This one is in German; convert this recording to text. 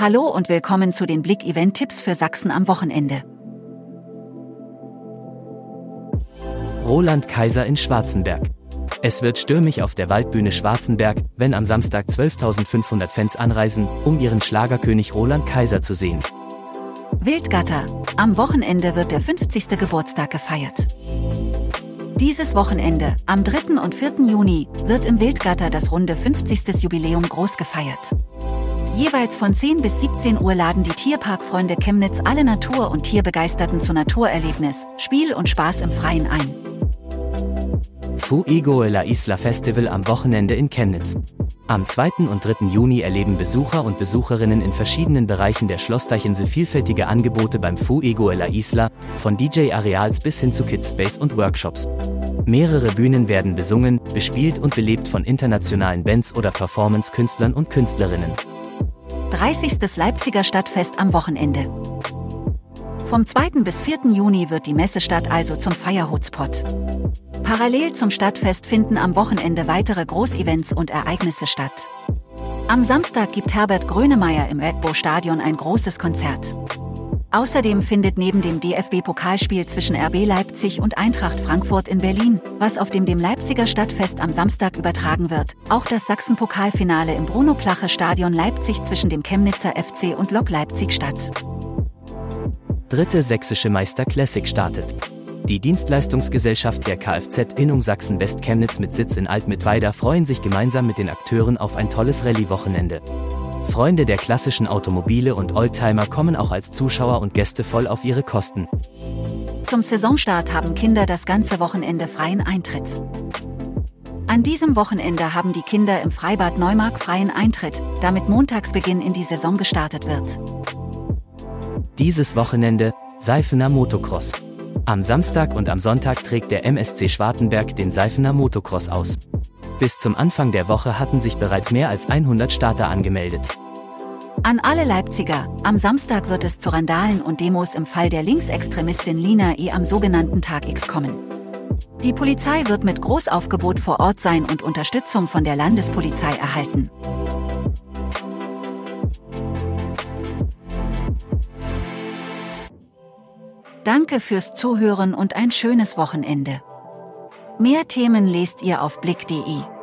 Hallo und willkommen zu den Blick-Event-Tipps für Sachsen am Wochenende. Roland Kaiser in Schwarzenberg. Es wird stürmig auf der Waldbühne Schwarzenberg, wenn am Samstag 12.500 Fans anreisen, um ihren Schlagerkönig Roland Kaiser zu sehen. Wildgatter. Am Wochenende wird der 50. Geburtstag gefeiert. Dieses Wochenende, am 3. und 4. Juni, wird im Wildgatter das runde 50. Jubiläum groß gefeiert. Jeweils von 10 bis 17 Uhr laden die Tierparkfreunde Chemnitz alle Natur- und Tierbegeisterten zu Naturerlebnis, Spiel und Spaß im Freien ein. Fuego la Isla Festival am Wochenende in Chemnitz. Am 2. und 3. Juni erleben Besucher und Besucherinnen in verschiedenen Bereichen der Schlossteichinsel vielfältige Angebote beim Fuego la Isla, von DJ-Areals bis hin zu Kidspace und Workshops. Mehrere Bühnen werden besungen, bespielt und belebt von internationalen Bands oder Performance-Künstlern und Künstlerinnen. 30. Leipziger Stadtfest am Wochenende. Vom 2. bis 4. Juni wird die Messestadt also zum Feierhotspot. Parallel zum Stadtfest finden am Wochenende weitere Großevents und Ereignisse statt. Am Samstag gibt Herbert Grönemeyer im Edbo Stadion ein großes Konzert. Außerdem findet neben dem DFB-Pokalspiel zwischen RB Leipzig und Eintracht Frankfurt in Berlin, was auf dem dem Leipziger Stadtfest am Samstag übertragen wird, auch das Sachsen-Pokalfinale im Bruno-Plache-Stadion Leipzig zwischen dem Chemnitzer FC und Lok Leipzig statt. Dritte sächsische Meister Classic startet. Die Dienstleistungsgesellschaft der Kfz Innung Sachsen West Chemnitz mit Sitz in Altmittweida freuen sich gemeinsam mit den Akteuren auf ein tolles Rallye-Wochenende. Freunde der klassischen Automobile und Oldtimer kommen auch als Zuschauer und Gäste voll auf ihre Kosten. Zum Saisonstart haben Kinder das ganze Wochenende freien Eintritt. An diesem Wochenende haben die Kinder im Freibad Neumark freien Eintritt, damit Montagsbeginn in die Saison gestartet wird. Dieses Wochenende Seifener Motocross. Am Samstag und am Sonntag trägt der MSC Schwartenberg den Seifener Motocross aus. Bis zum Anfang der Woche hatten sich bereits mehr als 100 Starter angemeldet. An alle Leipziger, am Samstag wird es zu Randalen und Demos im Fall der Linksextremistin Lina E. am sogenannten Tag X kommen. Die Polizei wird mit Großaufgebot vor Ort sein und Unterstützung von der Landespolizei erhalten. Danke fürs Zuhören und ein schönes Wochenende. Mehr Themen lest ihr auf blick.de.